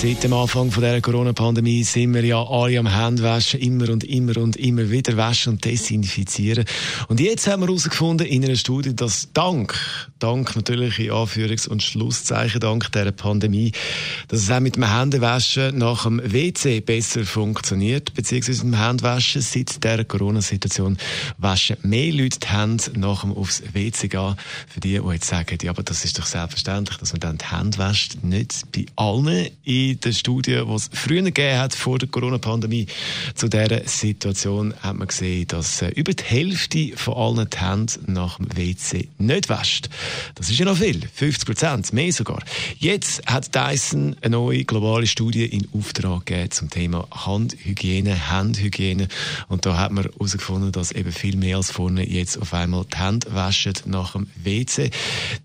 Seit dem Anfang von der Corona-Pandemie sind wir ja alle am Händewaschen, immer und immer und immer wieder waschen und desinfizieren. Und jetzt haben wir herausgefunden in einer Studie, dass dank, dank natürlich in Anführungs- und Schlusszeichen, dank der Pandemie, dass es auch mit dem Händewaschen nach dem WC besser funktioniert, beziehungsweise mit dem Händewaschen seit der Corona-Situation waschen mehr Leute die Hände nach dem aufs WC gehen. Für die, die jetzt sagen, ja, aber das ist doch selbstverständlich, dass man dann die Hände wäscht. Nicht bei allen in der Studie, die es früher gegeben hat, vor der Corona-Pandemie, zu dieser Situation hat man gesehen, dass äh, über die Hälfte von allen die Hände nach dem WC nicht wäscht. Das ist ja noch viel, 50 Prozent, mehr sogar. Jetzt hat Dyson eine neue globale Studie in Auftrag gegeben zum Thema Handhygiene, Handhygiene. Und da hat man herausgefunden, dass eben viel mehr als vorne jetzt auf einmal die Hände waschen nach dem WC.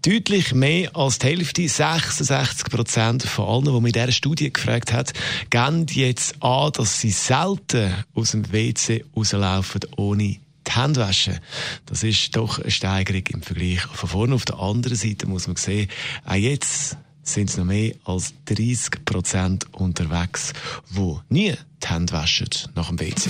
Deutlich mehr als die Hälfte, 66 Prozent von allen, die mit dieser Studie Studie gefragt hat, geben jetzt an, dass sie selten aus dem WC rauslaufen ohne die Hände waschen. Das ist doch eine Steigerung im Vergleich von vorne. Auf der anderen Seite muss man sehen, auch jetzt sind es noch mehr als 30 Prozent unterwegs, die nie die Hände waschen nach dem WC.